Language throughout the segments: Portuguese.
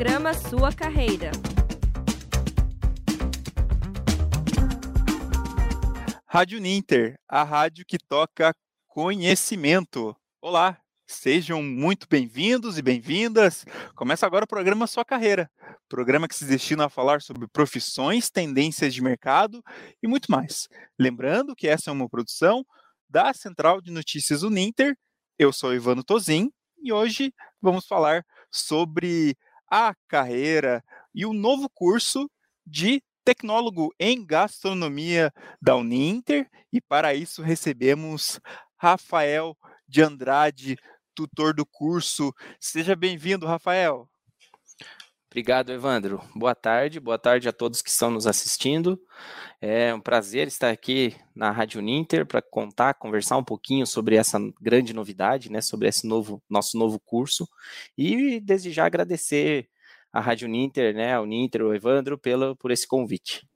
Programa Sua Carreira. Rádio Ninter, a rádio que toca conhecimento. Olá, sejam muito bem-vindos e bem-vindas. Começa agora o programa Sua Carreira, programa que se destina a falar sobre profissões, tendências de mercado e muito mais. Lembrando que essa é uma produção da Central de Notícias Uninter. Eu sou Ivano Tozin e hoje vamos falar sobre a carreira e o novo curso de tecnólogo em gastronomia da Uninter e para isso recebemos Rafael de Andrade, tutor do curso. Seja bem-vindo, Rafael. Obrigado, Evandro. Boa tarde, boa tarde a todos que estão nos assistindo. É um prazer estar aqui na Rádio Uninter para contar, conversar um pouquinho sobre essa grande novidade, né, sobre esse novo nosso novo curso e desde já agradecer a Rádio Ninter, né, ao Ninter, o Evandro, pelo, por esse convite.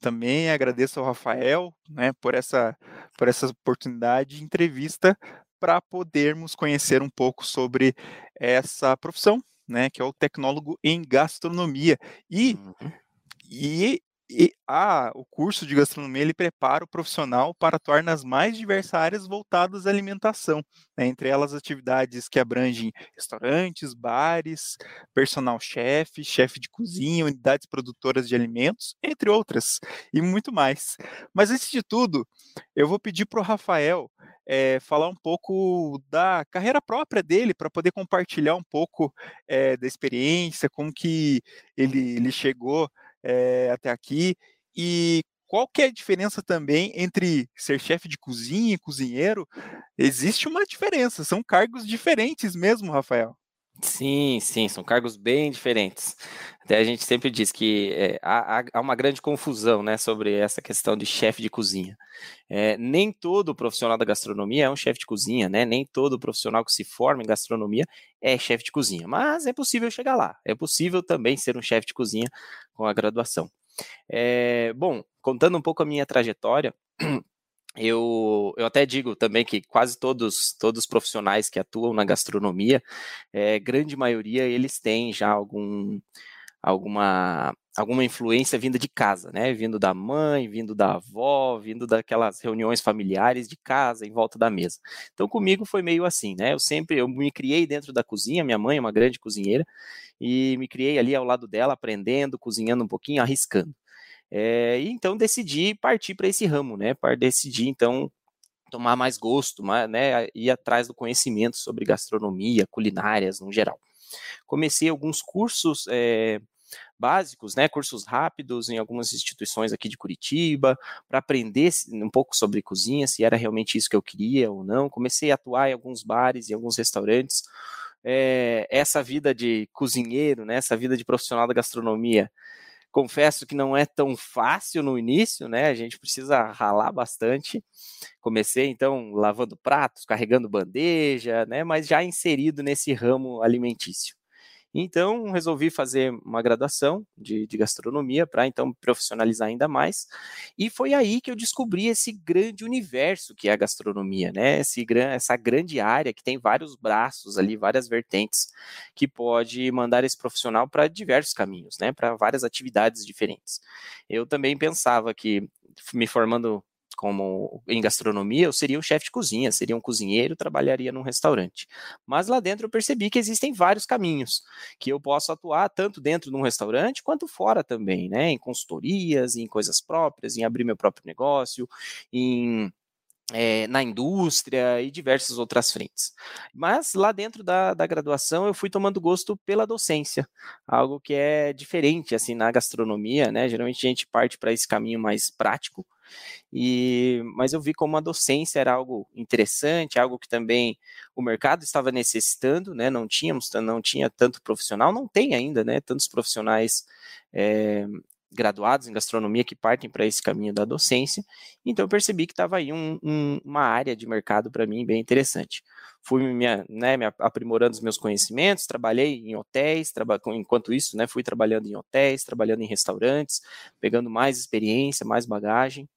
Também agradeço ao Rafael, né, por essa, por essa oportunidade de entrevista para podermos conhecer um pouco sobre essa profissão, né, que é o tecnólogo em gastronomia. E, uhum. e e a, o curso de gastronomia ele prepara o profissional para atuar nas mais diversas áreas voltadas à alimentação, né, entre elas atividades que abrangem restaurantes, bares, personal chefe, chefe de cozinha, unidades produtoras de alimentos, entre outras, e muito mais. Mas antes de tudo, eu vou pedir para o Rafael é, falar um pouco da carreira própria dele, para poder compartilhar um pouco é, da experiência, como que ele, ele chegou é, até aqui. E qual que é a diferença também entre ser chefe de cozinha e cozinheiro? Existe uma diferença, são cargos diferentes mesmo, Rafael. Sim, sim, são cargos bem diferentes. Até a gente sempre diz que é, há, há, uma grande confusão né, sobre essa questão de chefe de cozinha. É, nem todo profissional da gastronomia é um chefe de cozinha, né? Nem todo profissional que se forma em gastronomia é chefe de cozinha, mas é possível chegar lá. É possível também ser um chefe de cozinha com a graduação. É, bom, contando um pouco a minha trajetória, eu, eu até digo também que quase todos, todos os profissionais que atuam na gastronomia, é, grande maioria, eles têm já algum, alguma, alguma influência vinda de casa, né? Vindo da mãe, vindo da avó, vindo daquelas reuniões familiares de casa, em volta da mesa. Então, comigo foi meio assim, né? Eu sempre, eu me criei dentro da cozinha, minha mãe é uma grande cozinheira, e me criei ali ao lado dela, aprendendo, cozinhando um pouquinho, arriscando. É, e então decidi partir para esse ramo, né? Decidir então tomar mais gosto, né? Ir atrás do conhecimento sobre gastronomia, culinárias no geral. Comecei alguns cursos é, básicos, né, cursos rápidos em algumas instituições aqui de Curitiba, para aprender um pouco sobre cozinha, se era realmente isso que eu queria ou não. Comecei a atuar em alguns bares e alguns restaurantes. É, essa vida de cozinheiro, né, essa vida de profissional da gastronomia, Confesso que não é tão fácil no início, né? A gente precisa ralar bastante. Comecei então lavando pratos, carregando bandeja, né? Mas já inserido nesse ramo alimentício. Então, resolvi fazer uma graduação de, de gastronomia para então profissionalizar ainda mais. E foi aí que eu descobri esse grande universo que é a gastronomia, né? Esse, essa grande área que tem vários braços ali, várias vertentes, que pode mandar esse profissional para diversos caminhos, né? Para várias atividades diferentes. Eu também pensava que me formando como em gastronomia, eu seria um chefe de cozinha, seria um cozinheiro, trabalharia num restaurante. Mas lá dentro eu percebi que existem vários caminhos que eu posso atuar tanto dentro de um restaurante quanto fora também, né? Em consultorias, em coisas próprias, em abrir meu próprio negócio, em é, na indústria e diversas outras frentes. Mas lá dentro da, da graduação eu fui tomando gosto pela docência, algo que é diferente assim na gastronomia, né? Geralmente a gente parte para esse caminho mais prático, e, mas eu vi como a docência era algo interessante, algo que também o mercado estava necessitando, né? Não tínhamos, não tinha tanto profissional, não tem ainda, né? Tantos profissionais é, graduados em gastronomia que partem para esse caminho da docência. Então eu percebi que estava aí um, um, uma área de mercado para mim bem interessante. Fui me, né, me aprimorando os meus conhecimentos, trabalhei em hotéis, traba, enquanto isso, né, fui trabalhando em hotéis, trabalhando em restaurantes, pegando mais experiência, mais bagagem.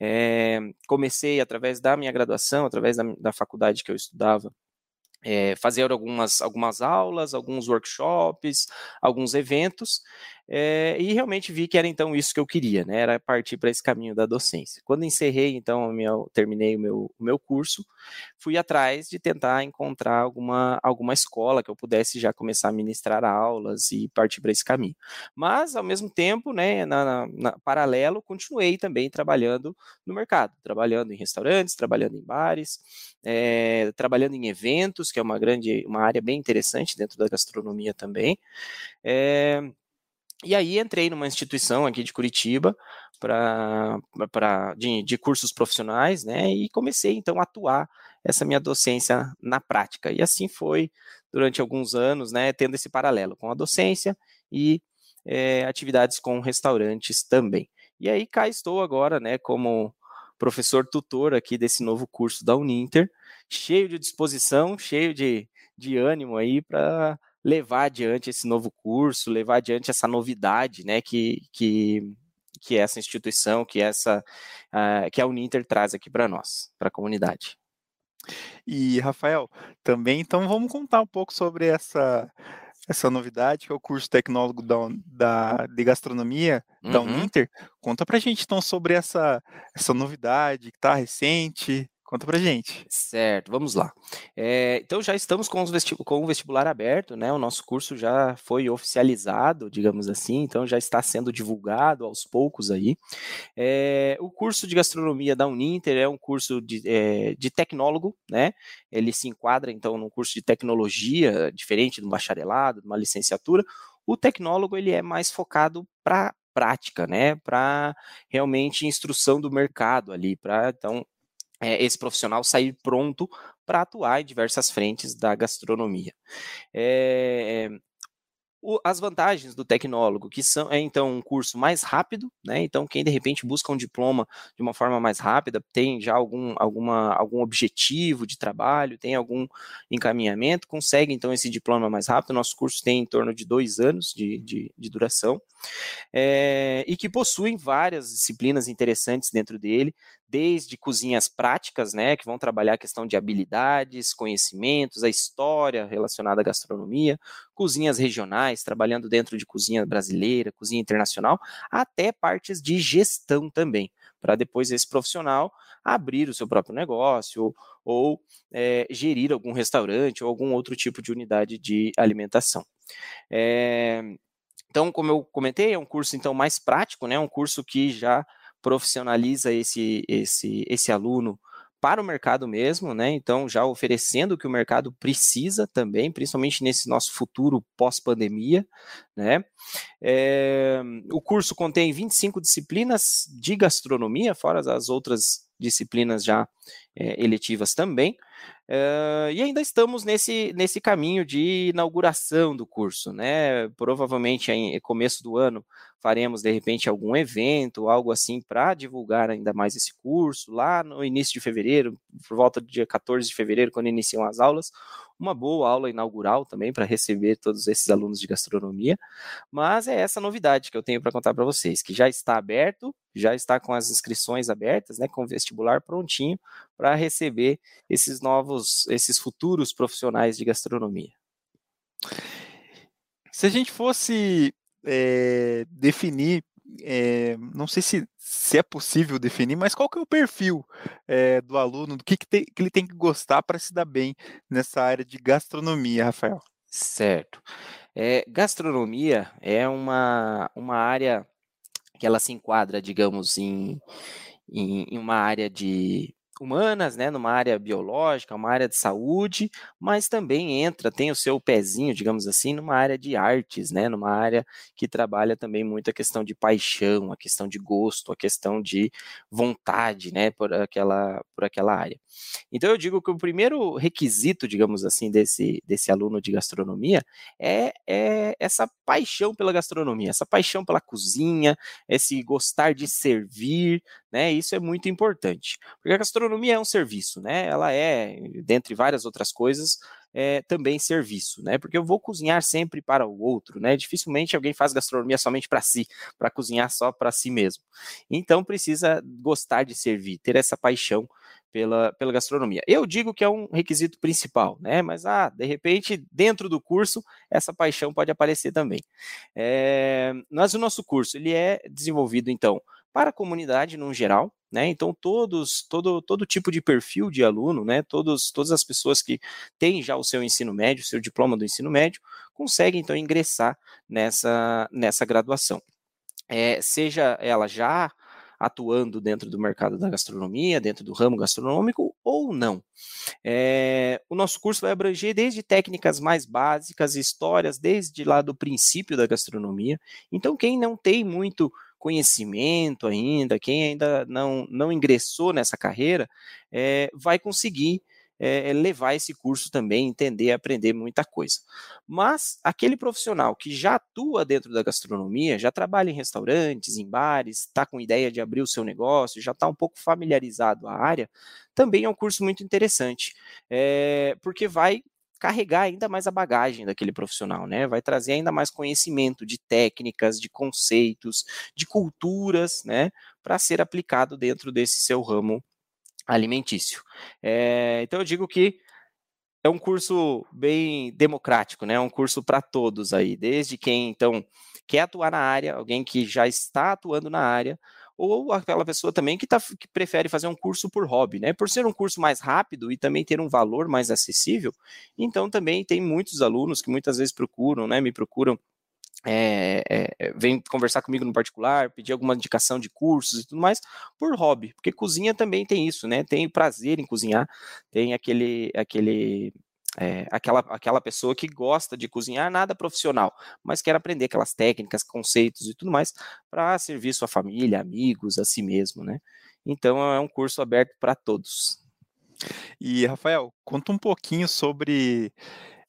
É, comecei através da minha graduação, através da, da faculdade que eu estudava, é, fazer algumas, algumas aulas, alguns workshops, alguns eventos, é, e realmente vi que era então isso que eu queria, né? Era partir para esse caminho da docência. Quando encerrei, então, minha, terminei o meu, o meu curso, fui atrás de tentar encontrar alguma, alguma escola que eu pudesse já começar a ministrar aulas e partir para esse caminho. Mas, ao mesmo tempo, né, na, na, na, paralelo, continuei também trabalhando no mercado, trabalhando em restaurantes, trabalhando em bares, é, trabalhando em eventos, que é uma grande, uma área bem interessante dentro da gastronomia também. É, e aí entrei numa instituição aqui de Curitiba para de, de cursos profissionais, né? E comecei então a atuar essa minha docência na prática. E assim foi durante alguns anos, né? Tendo esse paralelo com a docência e é, atividades com restaurantes também. E aí cá estou agora, né? Como professor tutor aqui desse novo curso da Uninter, cheio de disposição, cheio de, de ânimo aí para levar adiante esse novo curso, levar adiante essa novidade, né, que, que, que essa instituição, que essa uh, que a Uninter traz aqui para nós, para a comunidade. E Rafael, também então vamos contar um pouco sobre essa essa novidade que é o curso tecnólogo da, da de gastronomia uhum. da Uninter. Conta para gente então sobre essa essa novidade que está recente. Conta pra gente. Certo, vamos lá. É, então já estamos com, com, o vestibular aberto, né? O nosso curso já foi oficializado, digamos assim, então já está sendo divulgado aos poucos aí. É, o curso de gastronomia da Uninter é um curso de, é, de tecnólogo, né? Ele se enquadra então num curso de tecnologia, diferente do bacharelado, de uma licenciatura. O tecnólogo ele é mais focado para prática, né? Para realmente instrução do mercado ali, para então é, esse profissional sair pronto para atuar em diversas frentes da gastronomia. É, o, as vantagens do tecnólogo, que são, é então um curso mais rápido, né? Então, quem de repente busca um diploma de uma forma mais rápida, tem já algum, alguma, algum objetivo de trabalho, tem algum encaminhamento, consegue então esse diploma mais rápido. Nosso curso tem em torno de dois anos de, de, de duração, é, e que possuem várias disciplinas interessantes dentro dele, desde cozinhas práticas, né, que vão trabalhar a questão de habilidades, conhecimentos, a história relacionada à gastronomia, cozinhas regionais, trabalhando dentro de cozinha brasileira, cozinha internacional, até partes de gestão também, para depois esse profissional abrir o seu próprio negócio ou é, gerir algum restaurante ou algum outro tipo de unidade de alimentação. É, então, como eu comentei, é um curso então mais prático, né? Um curso que já profissionaliza esse, esse, esse aluno para o mercado mesmo, né? Então, já oferecendo o que o mercado precisa também, principalmente nesse nosso futuro pós-pandemia, né? É, o curso contém 25 disciplinas de gastronomia, fora as outras disciplinas já é, eletivas também. Uh, e ainda estamos nesse, nesse caminho de inauguração do curso, né? Provavelmente em começo do ano faremos de repente algum evento, algo assim, para divulgar ainda mais esse curso. Lá no início de fevereiro, por volta do dia 14 de fevereiro, quando iniciam as aulas, uma boa aula inaugural também para receber todos esses alunos de gastronomia. Mas é essa novidade que eu tenho para contar para vocês, que já está aberto, já está com as inscrições abertas, né, com o vestibular prontinho para receber esses novos, esses futuros profissionais de gastronomia. Se a gente fosse é, definir, é, não sei se, se é possível definir, mas qual que é o perfil é, do aluno, do que, que, que ele tem que gostar para se dar bem nessa área de gastronomia, Rafael? Certo. gastronomia é uma, uma área que ela se enquadra, digamos, em, em, em uma área de humanas, né, numa área biológica, uma área de saúde, mas também entra, tem o seu pezinho, digamos assim, numa área de artes, né, numa área que trabalha também muito a questão de paixão, a questão de gosto, a questão de vontade, né, por aquela, por aquela área. Então eu digo que o primeiro requisito, digamos assim, desse, desse aluno de gastronomia é, é essa paixão pela gastronomia, essa paixão pela cozinha, esse gostar de servir, né, isso é muito importante, porque a gastronomia gastronomia é um serviço, né? Ela é, dentre várias outras coisas, é, também serviço, né? Porque eu vou cozinhar sempre para o outro, né? Dificilmente alguém faz gastronomia somente para si, para cozinhar só para si mesmo. Então precisa gostar de servir, ter essa paixão pela, pela gastronomia. Eu digo que é um requisito principal, né? Mas, ah, de repente, dentro do curso, essa paixão pode aparecer também. É, mas o nosso curso, ele é desenvolvido, então, para a comunidade no geral, né? Então todos, todo, todo tipo de perfil de aluno, né? Todos, todas as pessoas que têm já o seu ensino médio, o seu diploma do ensino médio, conseguem então ingressar nessa, nessa graduação. É, seja ela já atuando dentro do mercado da gastronomia, dentro do ramo gastronômico ou não. É, o nosso curso vai abranger desde técnicas mais básicas, histórias, desde lá do princípio da gastronomia. Então, quem não tem muito conhecimento ainda, quem ainda não, não ingressou nessa carreira, é, vai conseguir é, levar esse curso também, entender, aprender muita coisa. Mas aquele profissional que já atua dentro da gastronomia, já trabalha em restaurantes, em bares, está com ideia de abrir o seu negócio, já está um pouco familiarizado à área, também é um curso muito interessante, é, porque vai carregar ainda mais a bagagem daquele profissional, né? Vai trazer ainda mais conhecimento de técnicas, de conceitos, de culturas, né? Para ser aplicado dentro desse seu ramo alimentício. É, então eu digo que é um curso bem democrático, né? É um curso para todos aí, desde quem então quer atuar na área, alguém que já está atuando na área, ou aquela pessoa também que, tá, que prefere fazer um curso por hobby, né? Por ser um curso mais rápido e também ter um valor mais acessível, então também tem muitos alunos que muitas vezes procuram, né? Me procuram é, é, vem conversar comigo no particular, pedir alguma indicação de cursos e tudo mais, por hobby, porque cozinha também tem isso, né? Tem prazer em cozinhar, tem aquele, aquele é, aquela, aquela pessoa que gosta de cozinhar nada profissional, mas quer aprender aquelas técnicas, conceitos e tudo mais para servir sua família, amigos, a si mesmo, né? Então é um curso aberto para todos. E Rafael, conta um pouquinho sobre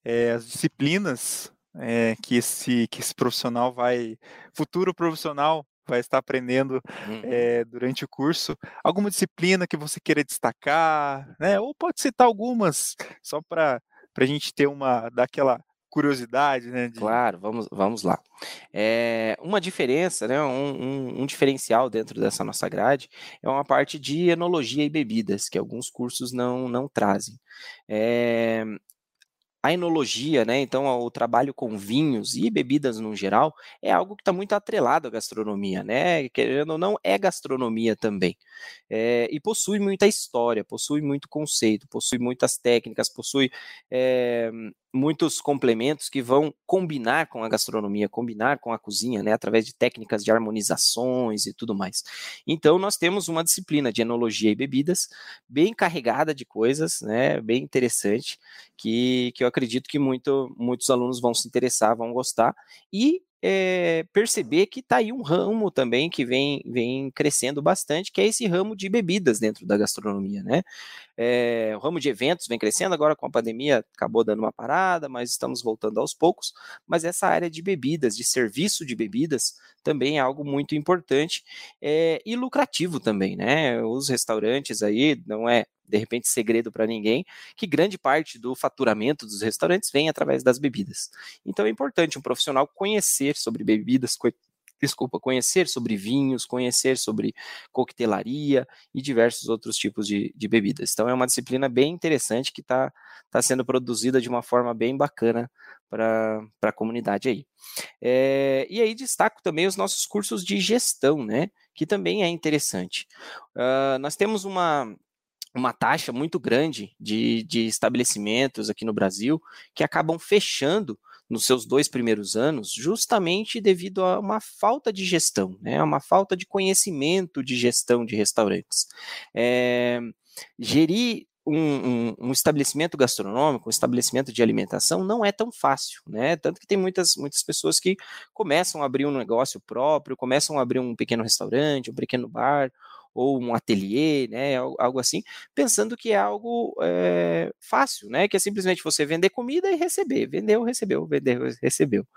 é, as disciplinas é, que, esse, que esse profissional vai, futuro profissional vai estar aprendendo é, durante o curso. Alguma disciplina que você queira destacar, né? Ou pode citar algumas, só para para a gente ter uma daquela curiosidade, né? De... Claro, vamos, vamos lá. É, uma diferença, né, um, um, um, diferencial dentro dessa nossa grade é uma parte de enologia e bebidas, que alguns cursos não, não trazem. É, a enologia, né, então o trabalho com vinhos e bebidas no geral, é algo que está muito atrelado à gastronomia, né, querendo ou não, é gastronomia também, é, e possui muita história, possui muito conceito, possui muitas técnicas, possui é, muitos complementos que vão combinar com a gastronomia, combinar com a cozinha, né, através de técnicas de harmonizações e tudo mais. Então, nós temos uma disciplina de enologia e bebidas bem carregada de coisas, né, bem interessante, que, que eu acredito que muito, muitos alunos vão se interessar, vão gostar, e é, perceber que está aí um ramo também que vem, vem crescendo bastante, que é esse ramo de bebidas dentro da gastronomia, né? É, o ramo de eventos vem crescendo, agora com a pandemia acabou dando uma parada, mas estamos voltando aos poucos. Mas essa área de bebidas, de serviço de bebidas, também é algo muito importante é, e lucrativo também, né? Os restaurantes aí, não é de repente segredo para ninguém, que grande parte do faturamento dos restaurantes vem através das bebidas. Então é importante um profissional conhecer sobre bebidas, desculpa, conhecer sobre vinhos, conhecer sobre coquetelaria e diversos outros tipos de, de bebidas. Então é uma disciplina bem interessante que está tá sendo produzida de uma forma bem bacana para a comunidade aí. É, e aí destaco também os nossos cursos de gestão, né? Que também é interessante. Uh, nós temos uma, uma taxa muito grande de, de estabelecimentos aqui no Brasil que acabam fechando nos seus dois primeiros anos, justamente devido a uma falta de gestão, né, uma falta de conhecimento de gestão de restaurantes. É, gerir um, um, um, estabelecimento gastronômico, um estabelecimento de alimentação, não é tão fácil, né? Tanto que tem muitas, muitas pessoas que começam a abrir um negócio próprio, começam a abrir um pequeno restaurante, um pequeno bar, ou um ateliê, né, algo assim, pensando que é algo é, fácil, né, que é simplesmente você vender comida e receber, vendeu, recebeu, vendeu, recebeu.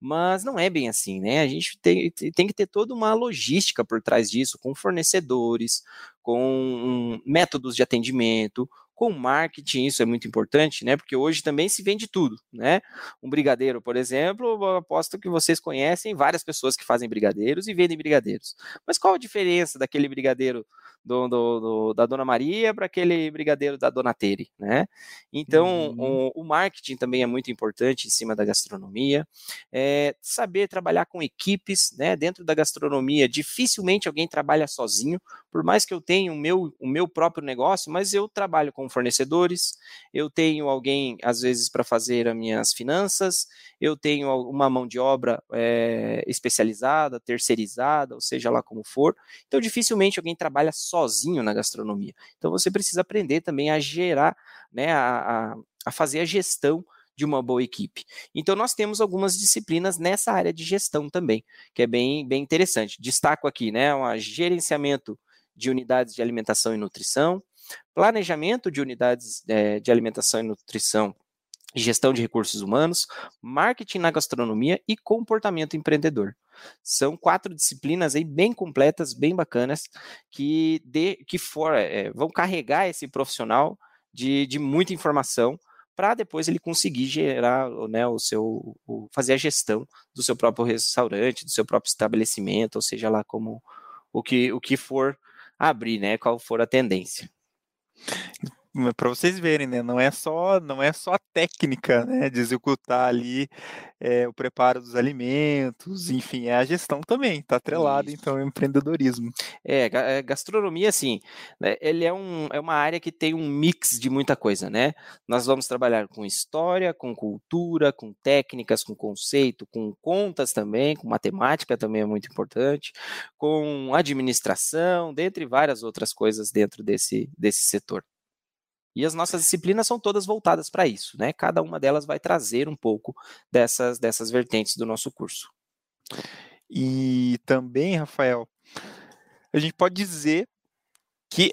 Mas não é bem assim, né? A gente tem, tem que ter toda uma logística por trás disso, com fornecedores, com métodos de atendimento, com marketing, isso é muito importante, né? Porque hoje também se vende tudo, né? Um brigadeiro, por exemplo, aposto que vocês conhecem várias pessoas que fazem brigadeiros e vendem brigadeiros. Mas qual a diferença daquele brigadeiro do, do, do, da Dona Maria para aquele brigadeiro da Dona Tere, né? Então, uhum. o, o, marketing também é muito importante em cima da gastronomia. É, saber trabalhar com equipes, né? Dentro da gastronomia, dificilmente alguém trabalha sozinho, por mais que eu tenha o meu, o meu próprio negócio, mas eu trabalho com fornecedores, eu tenho alguém, às vezes, para fazer as minhas finanças, eu tenho uma mão de obra é, especializada, terceirizada, ou seja lá como for. Então, dificilmente alguém trabalha sozinho na gastronomia. Então, você precisa aprender também a gerar, né, a, a, fazer a gestão de uma boa equipe. Então, nós temos algumas disciplinas nessa área de gestão também, que é bem, bem interessante. Destaco aqui, né, um gerenciamento de unidades de alimentação e nutrição, planejamento de unidades é, de alimentação e nutrição gestão de recursos humanos, marketing na gastronomia e comportamento empreendedor. São quatro disciplinas aí bem completas, bem bacanas, que, de, que for, é, vão carregar esse profissional de, de muita informação para depois ele conseguir gerar, né, o seu, o, fazer a gestão do seu próprio restaurante, do seu próprio estabelecimento, ou seja lá como o que, o que for abrir, né, qual for a tendência para vocês verem, né? Não é só, não é só a técnica, né, de executar ali é, o preparo dos alimentos, enfim, é a gestão também, está atrelado então ao empreendedorismo. É, é, gastronomia, assim, né, ele é, um, é uma área que tem um mix de muita coisa, né? Nós vamos trabalhar com história, com cultura, com técnicas, com conceito, com contas também, com matemática também é muito importante, com administração, dentre várias outras coisas dentro desse, desse setor. E as nossas disciplinas são todas voltadas para isso, né? Cada uma delas vai trazer um pouco dessas, dessas vertentes do nosso curso. E também, Rafael, a gente pode dizer que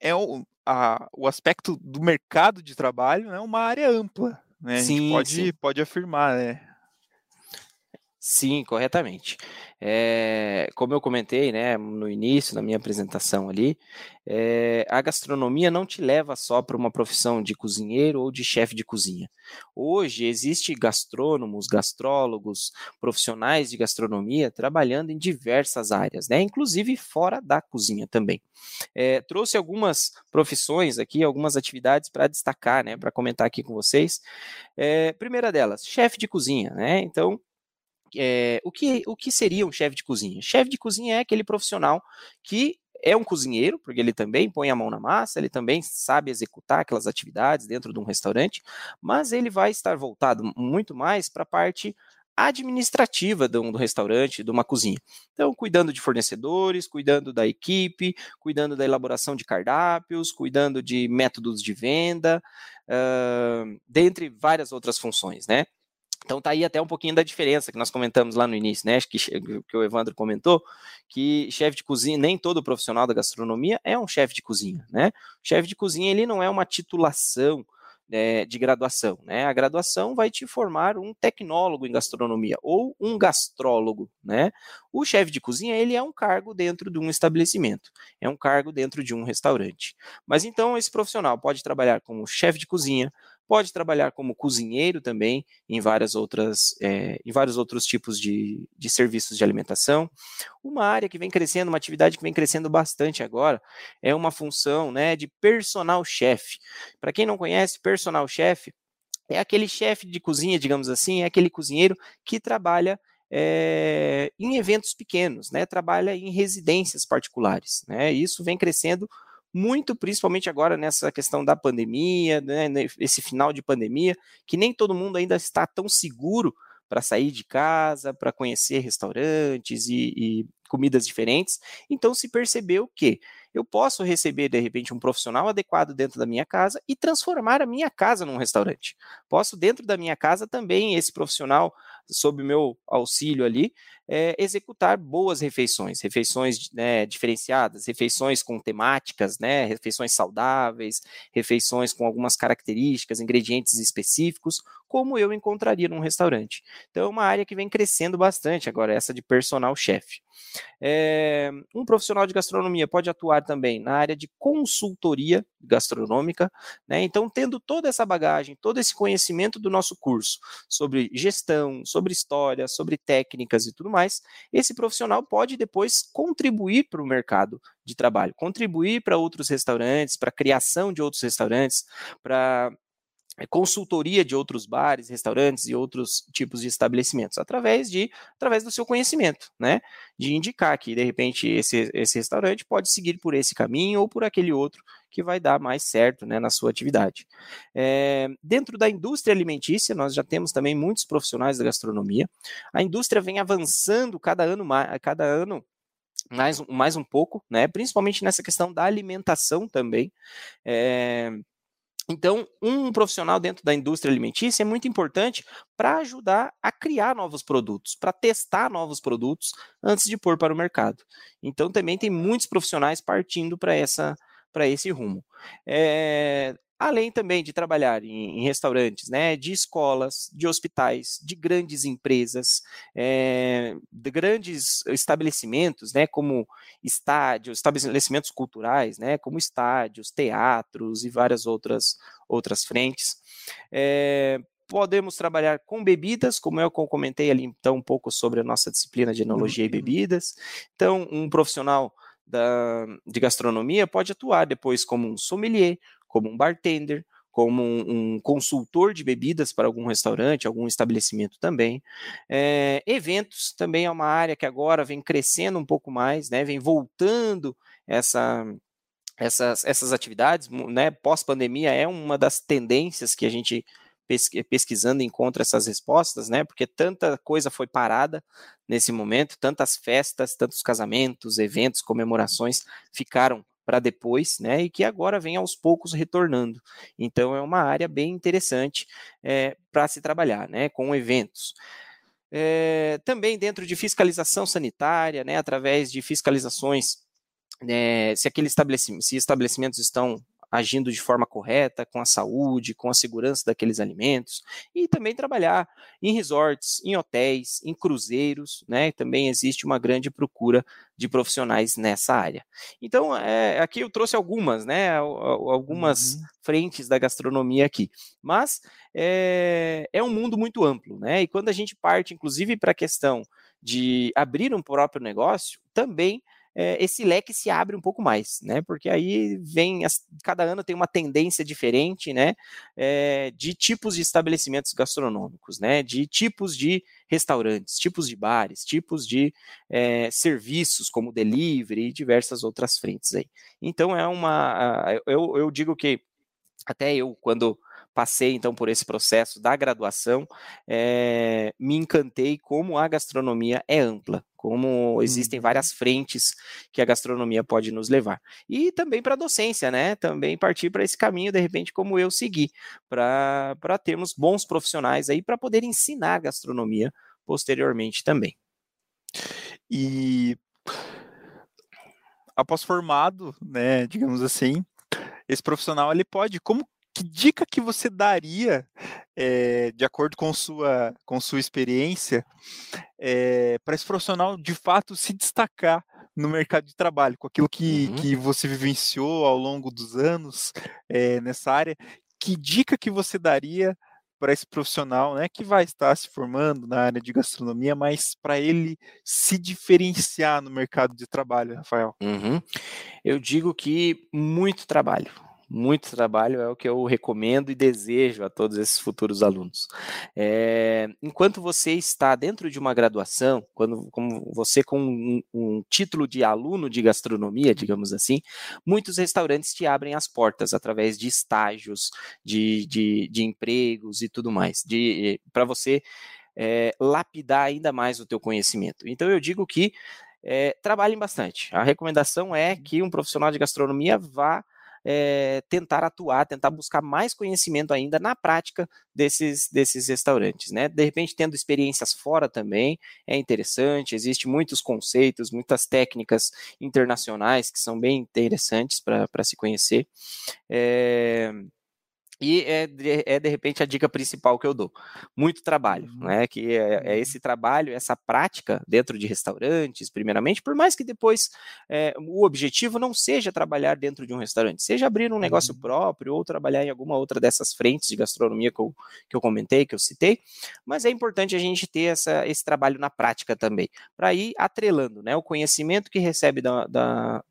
é o, a, o aspecto do mercado de trabalho é né, uma área ampla, né? A sim, gente pode, sim. pode afirmar, né? Sim, corretamente. É, como eu comentei, né, no início da minha apresentação ali, é, a gastronomia não te leva só para uma profissão de cozinheiro ou de chefe de cozinha. Hoje existe gastrônomos, gastrólogos, profissionais de gastronomia trabalhando em diversas áreas, né, inclusive fora da cozinha também. É, trouxe algumas profissões aqui, algumas atividades para destacar, né, para comentar aqui com vocês. primeira delas, chefe de cozinha, né? Então é, o, que, o que seria um chefe de cozinha? Chefe de cozinha é aquele profissional que é um cozinheiro, porque ele também põe a mão na massa, ele também sabe executar aquelas atividades dentro de um restaurante, mas ele vai estar voltado muito mais para a parte administrativa do, do, restaurante, de uma cozinha. Então, cuidando de fornecedores, cuidando da equipe, cuidando da elaboração de cardápios, cuidando de métodos de venda, uh, dentre várias outras funções, né? Então tá aí até um pouquinho da diferença que nós comentamos lá no início, né? Acho que, que o Evandro comentou, que chefe de cozinha, nem todo profissional da gastronomia é um chefe de cozinha, né? Chefe de cozinha, ele não é uma titulação é, de graduação, né? A graduação vai te formar um tecnólogo em gastronomia ou um gastrólogo, né? O chefe de cozinha, ele é um cargo dentro de um estabelecimento, é um cargo dentro de um restaurante. Mas então esse profissional pode trabalhar como chefe de cozinha, pode trabalhar como cozinheiro também em várias outras, é, em vários outros tipos de, de serviços de alimentação. Uma área que vem crescendo, uma atividade que vem crescendo bastante agora, é uma função né, de personal chef. Para quem não conhece, personal chef é aquele chefe de cozinha, digamos assim, é aquele cozinheiro que trabalha é, em eventos pequenos, né? Trabalha em residências particulares, né? Isso vem crescendo muito principalmente agora nessa questão da pandemia, né, esse final de pandemia, que nem todo mundo ainda está tão seguro para sair de casa, para conhecer restaurantes e, e, comidas diferentes. Então se percebeu que eu posso receber de repente um profissional adequado dentro da minha casa e transformar a minha casa num restaurante. Posso dentro da minha casa também esse profissional sob meu auxílio ali, é, executar boas refeições, refeições né, diferenciadas, refeições com temáticas, né, refeições saudáveis, refeições com algumas características, ingredientes específicos, como eu encontraria num restaurante. Então, é uma área que vem crescendo bastante agora, essa de personal chef. É, um profissional de gastronomia pode atuar também na área de consultoria gastronômica, né? Então, tendo toda essa bagagem, todo esse conhecimento do nosso curso sobre gestão, sobre história, sobre técnicas e tudo mais, esse profissional pode depois contribuir para o mercado de trabalho, contribuir para outros restaurantes, para a criação de outros restaurantes, para consultoria de outros bares, restaurantes e outros tipos de estabelecimentos, através de através do seu conhecimento, né? De indicar que, de repente, esse, esse restaurante pode seguir por esse caminho ou por aquele outro que vai dar mais certo né, na sua atividade. É, dentro da indústria alimentícia, nós já temos também muitos profissionais da gastronomia. A indústria vem avançando cada ano mais, cada ano mais, mais um pouco, né? Principalmente nessa questão da alimentação também. É, então, um profissional dentro da indústria alimentícia é muito importante para ajudar a criar novos produtos, para testar novos produtos antes de pôr para o mercado. Então, também tem muitos profissionais partindo para essa para esse rumo. É, além também de trabalhar em, em, restaurantes, né, de escolas, de hospitais, de grandes empresas, é, de grandes estabelecimentos, né, como estádios, estabelecimentos culturais, né, como estádios, teatros e várias outras outras frentes. É, podemos trabalhar com bebidas, como eu comentei ali então um pouco sobre a nossa disciplina de enologia uhum. e bebidas. Então, um profissional da, de gastronomia pode atuar depois como um sommelier, como um bartender, como um, um, consultor de bebidas para algum restaurante, algum estabelecimento também. É, eventos também é uma área que agora vem crescendo um pouco mais, né, vem voltando essa, essas, essas atividades, né, pós-pandemia é uma das tendências que a gente pesquisando encontra essas respostas, né? Porque tanta coisa foi parada nesse momento, tantas festas, tantos casamentos, eventos, comemorações ficaram para depois, né? E que agora vem aos poucos retornando. Então é uma área bem interessante é, eh, para se trabalhar, né? Com eventos. É, também dentro de fiscalização sanitária, né? Através de fiscalizações, né, se aqueles se estabelecimentos estão agindo de forma correta com a saúde, com a segurança daqueles alimentos, e também trabalhar em resorts, em hotéis, em cruzeiros, né? Também existe uma grande procura de profissionais nessa área. Então, é, aqui eu trouxe algumas, né? Algumas uhum. frentes da gastronomia aqui, mas é, é um mundo muito amplo, né? E quando a gente parte, inclusive, para a questão de abrir um próprio negócio, também é, esse leque se abre um pouco mais, né? Porque aí vem, as, cada ano tem uma tendência diferente, né? É, de tipos de estabelecimentos gastronômicos, né? De tipos de restaurantes, tipos de bares, tipos de é, serviços como delivery e diversas outras frentes aí. Então é uma, eu, eu digo que até eu quando passei então por esse processo da graduação, é, me encantei como a gastronomia é ampla, como existem uhum. várias frentes que a gastronomia pode nos levar. E também para a docência, né? Também partir para esse caminho, de repente, como eu segui, para termos bons profissionais aí para poder ensinar a gastronomia posteriormente também. E após formado, né, digamos assim, esse profissional ele pode, como que dica que você daria, é, de acordo com sua, com sua experiência, é, para esse profissional de fato se destacar no mercado de trabalho, com aquilo que, uhum. que você vivenciou ao longo dos anos é, nessa área? Que dica que você daria para esse profissional, né, que vai estar se formando na área de gastronomia, mas para ele se diferenciar no mercado de trabalho, Rafael? Uhum. Eu digo que muito trabalho, muito trabalho é o que eu recomendo e desejo a todos esses futuros alunos. É, enquanto você está dentro de uma graduação, quando como você com um, um, título de aluno de gastronomia, digamos assim, muitos restaurantes te abrem as portas através de estágios, de, de, de empregos e tudo mais, para você é, lapidar ainda mais o teu conhecimento. Então eu digo que é, trabalhem bastante. A recomendação é que um profissional de gastronomia vá é, tentar atuar, tentar buscar mais conhecimento ainda na prática desses, desses restaurantes, né? De repente, tendo experiências fora também, é interessante, existe muitos conceitos, muitas técnicas internacionais que são bem interessantes para se conhecer. É, e é de, é de repente a dica principal que eu dou. Muito trabalho, uhum. né? Que é, é, uhum. esse trabalho, essa prática dentro de restaurantes, primeiramente, por mais que depois é, o objetivo não seja trabalhar dentro de um restaurante, seja abrir um negócio uhum. próprio ou trabalhar em alguma outra dessas frentes de gastronomia que eu, que eu comentei, que eu citei, mas é importante a gente ter essa, esse trabalho na prática também, para ir atrelando né, o conhecimento que recebe da, da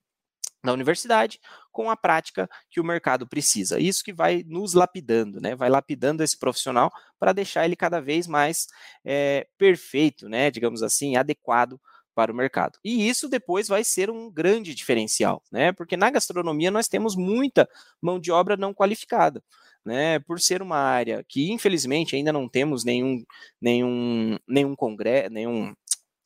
na universidade com a prática que o mercado precisa. Isso que vai nos lapidando, né? Vai lapidando esse profissional para deixar ele cada vez mais é, perfeito, né? Digamos assim, adequado para o mercado. E isso depois vai ser um grande diferencial, né? Porque na gastronomia nós temos muita mão de obra não qualificada. Né, por ser uma área que infelizmente ainda não temos nenhum nenhum nenhum congresso, nenhum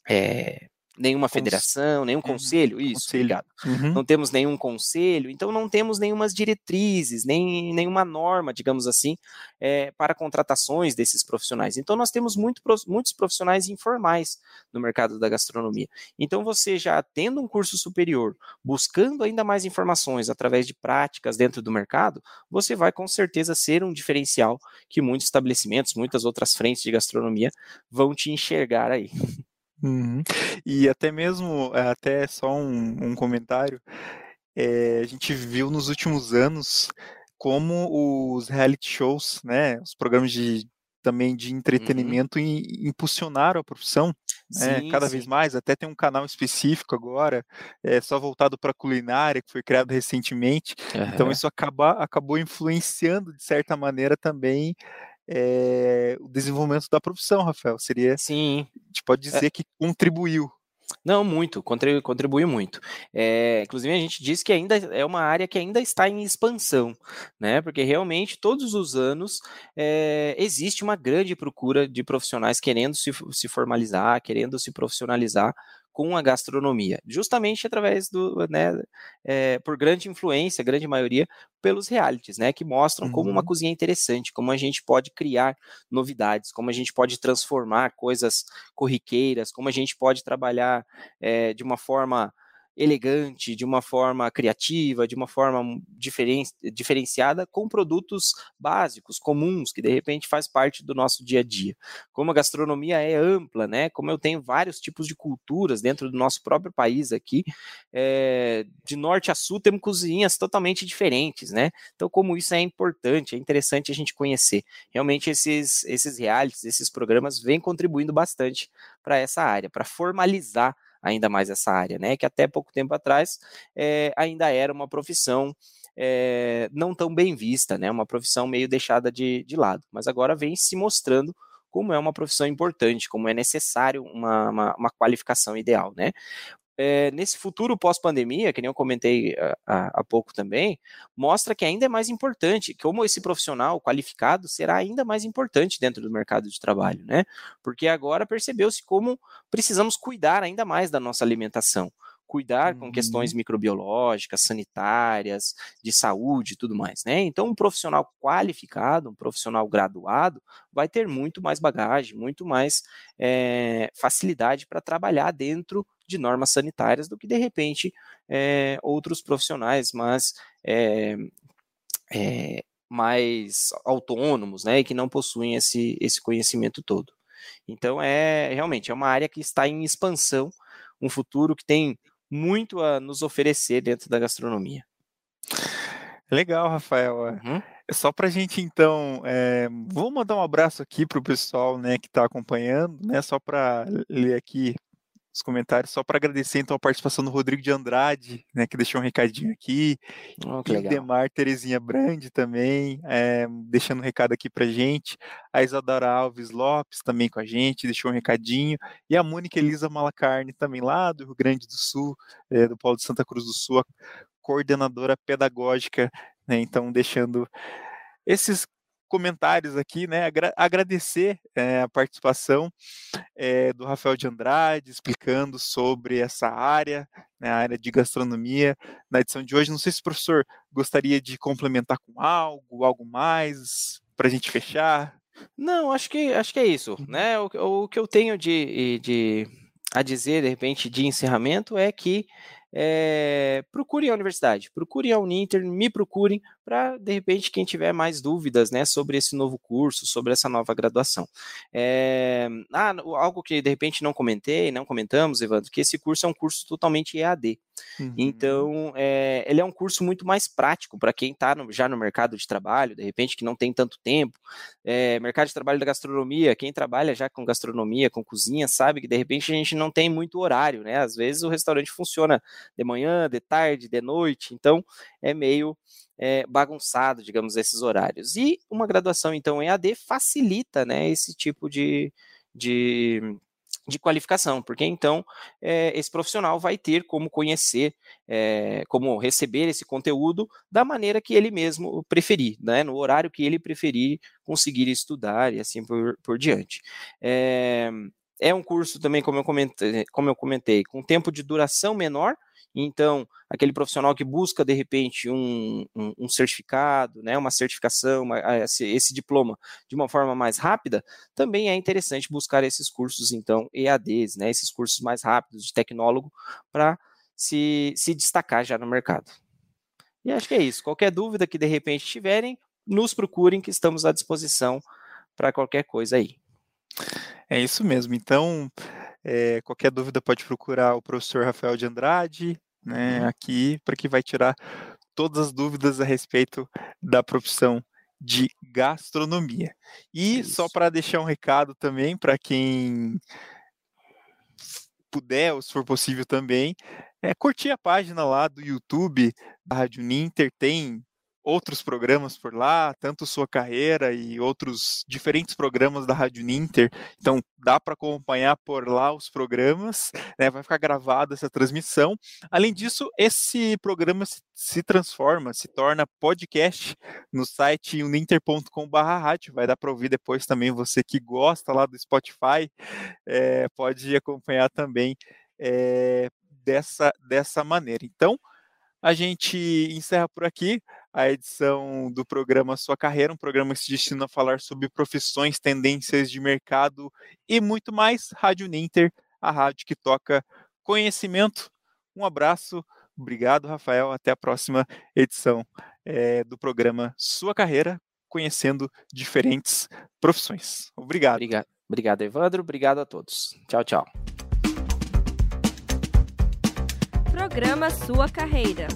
é, nenhuma federação, nenhum uhum. conselho, isso, conselho. obrigado. Uhum. Não temos nenhum conselho, então não temos nenhumas diretrizes, nem nenhuma norma, digamos assim, é, para contratações desses profissionais. Então nós temos muito, muitos profissionais informais no mercado da gastronomia. Então você já tendo um curso superior, buscando ainda mais informações através de práticas dentro do mercado, você vai com certeza ser um diferencial que muitos estabelecimentos, muitas outras frentes de gastronomia vão te enxergar aí. Uhum. E até mesmo, eh, até só um, um comentário, é, a gente viu nos últimos anos como os reality shows, né, os programas de também de uhum. entretenimento uhum. impulsionaram a profissão né, cada sim. vez mais. Até tem um canal específico agora, é, só voltado para culinária, que foi criado recentemente. Uhum. Então isso acaba, acabou influenciando de certa maneira também é, o desenvolvimento da profissão, Rafael. Seria, sim, a gente pode é dizer é. que contribuiu. Não, muito, contribui, contribui muito. É, inclusive, a gente diz que ainda é uma área que ainda está em expansão, né? Porque realmente todos os anos é, existe uma grande procura de profissionais querendo se, se formalizar, querendo se profissionalizar com a gastronomia, justamente através do, né, é, por grande influência, grande maioria, pelos realities, né, que mostram uhum. como uma uhum. cozinha é interessante, como a gente pode criar novidades, como a gente pode transformar coisas corriqueiras, como a gente pode trabalhar é, de uma forma elegante, de uma forma criativa, de uma forma diferen diferenciada, com produtos básicos, comuns, que de repente faz parte do nosso dia a dia. Como a gastronomia é ampla, né? Como eu tenho vários tipos de culturas dentro do nosso próprio país aqui, é, de norte a sul temos cozinhas totalmente diferentes, né? Então, como isso é importante, é interessante a gente conhecer. Realmente, esses, esses realities, esses programas vêm contribuindo bastante para essa área, para formalizar ainda mais essa área, né? Que até pouco tempo atrás é, ainda era uma profissão é, não tão bem vista, né? Uma profissão meio deixada de, de lado, mas agora vem se mostrando como é uma profissão importante, como é necessário uma, uma, uma qualificação ideal, né? É, nesse futuro pós-pandemia, que nem eu comentei eh, há, pouco também, mostra que ainda é mais importante, como esse profissional qualificado será ainda mais importante dentro do mercado de trabalho, né? Porque agora percebeu-se como precisamos cuidar ainda mais da nossa alimentação cuidar com questões uhum. microbiológicas, sanitárias, de saúde e tudo mais, né? Então, um profissional qualificado, um profissional graduado, vai ter muito mais bagagem, muito mais é, facilidade para trabalhar dentro de normas sanitárias do que, de repente, é, outros profissionais, mas é, é, mais autônomos, né, e que não possuem esse, esse conhecimento todo. Então, é realmente é uma área que está em expansão, um futuro que tem muito a nos oferecer dentro da gastronomia. Legal, Rafael. Uhum. Só para a gente, então, é, vou mandar um abraço aqui para o pessoal né, que está acompanhando, né, só para ler aqui os comentários, só para agradecer então a participação do Rodrigo de Andrade, né, que deixou um recadinho aqui, oh, e legal. Demar Terezinha Brandi também, é, deixando um recado aqui para gente, a Isadora Alves Lopes também com a gente, deixou um recadinho, e a Mônica Elisa Malacarne também lá do Rio Grande do Sul, é, do Paulo de Santa Cruz do Sul, coordenadora pedagógica, né, então deixando esses comentários aqui, né? Agra agradecer é, a participação é, do Rafael de Andrade, explicando sobre essa área, né, a área de gastronomia, na edição de hoje. Não sei se o professor gostaria de complementar com algo, algo mais, para a gente fechar. Não, acho que, acho que é isso. Uhum. Né? O, o que eu tenho de, de a dizer, de repente, de encerramento é que é, procurem a universidade, procurem a Uninter, me procurem para, de repente, quem tiver mais dúvidas né, sobre esse novo curso, sobre essa nova graduação. É, ah, algo que, de repente, não comentei, não comentamos, Evandro, que esse curso é um curso totalmente EAD. Uhum. Então, é, ele é um curso muito mais prático para quem está já no mercado de trabalho, de repente, que não tem tanto tempo. É, mercado de trabalho da gastronomia, quem trabalha já com gastronomia, com cozinha, sabe que, de repente, a gente não tem muito horário, né? Às vezes o restaurante funciona de manhã, de tarde, de noite, então é meio é, bagunçado, digamos, esses horários. E uma graduação, então, em AD facilita né, esse tipo de, de, de qualificação, porque então é, esse profissional vai ter como conhecer, é, como receber esse conteúdo da maneira que ele mesmo preferir, né, no horário que ele preferir conseguir estudar e assim por, por diante. É, é um curso também, como eu comentei, como eu comentei, com tempo de duração menor, então, aquele profissional que busca, de repente, um, um, um certificado, né, uma certificação, uma, esse, esse, diploma de uma forma mais rápida, também é interessante buscar esses cursos, então, EADs, né, esses cursos mais rápidos de tecnólogo, para se, se destacar já no mercado. E acho que é isso. Qualquer dúvida que de repente tiverem, nos procurem, que estamos à disposição para qualquer coisa aí. É isso mesmo. Então, é, qualquer dúvida pode procurar o professor Rafael de Andrade, né, uhum. aqui, para que vai tirar todas as dúvidas a respeito da profissão de gastronomia. E Isso. só para deixar um recado também para quem puder, ou se for possível também, é curtir a página lá do YouTube da Rádio Ninter, tem outros programas por lá, tanto Sua Carreira e outros diferentes programas da Rádio Ninter. Então, dá para acompanhar por lá os programas, né? vai ficar gravada essa transmissão. Além disso, esse programa se, se transforma, se torna podcast no site uninter.com/rádio. Vai dar para ouvir depois também você que gosta lá do Spotify, é, pode acompanhar também é, dessa, dessa maneira. Então, a gente encerra por aqui a edição do programa Sua Carreira, um programa que se destina a falar sobre profissões, tendências de mercado e muito mais. Rádio Ninter, a rádio que toca conhecimento. Um abraço, obrigado, Rafael. Até a próxima edição é, do programa Sua Carreira, conhecendo diferentes profissões. Obrigado. Obrigado, obrigado Evandro. Obrigado a todos. Tchau, tchau. Programa Sua Carreira.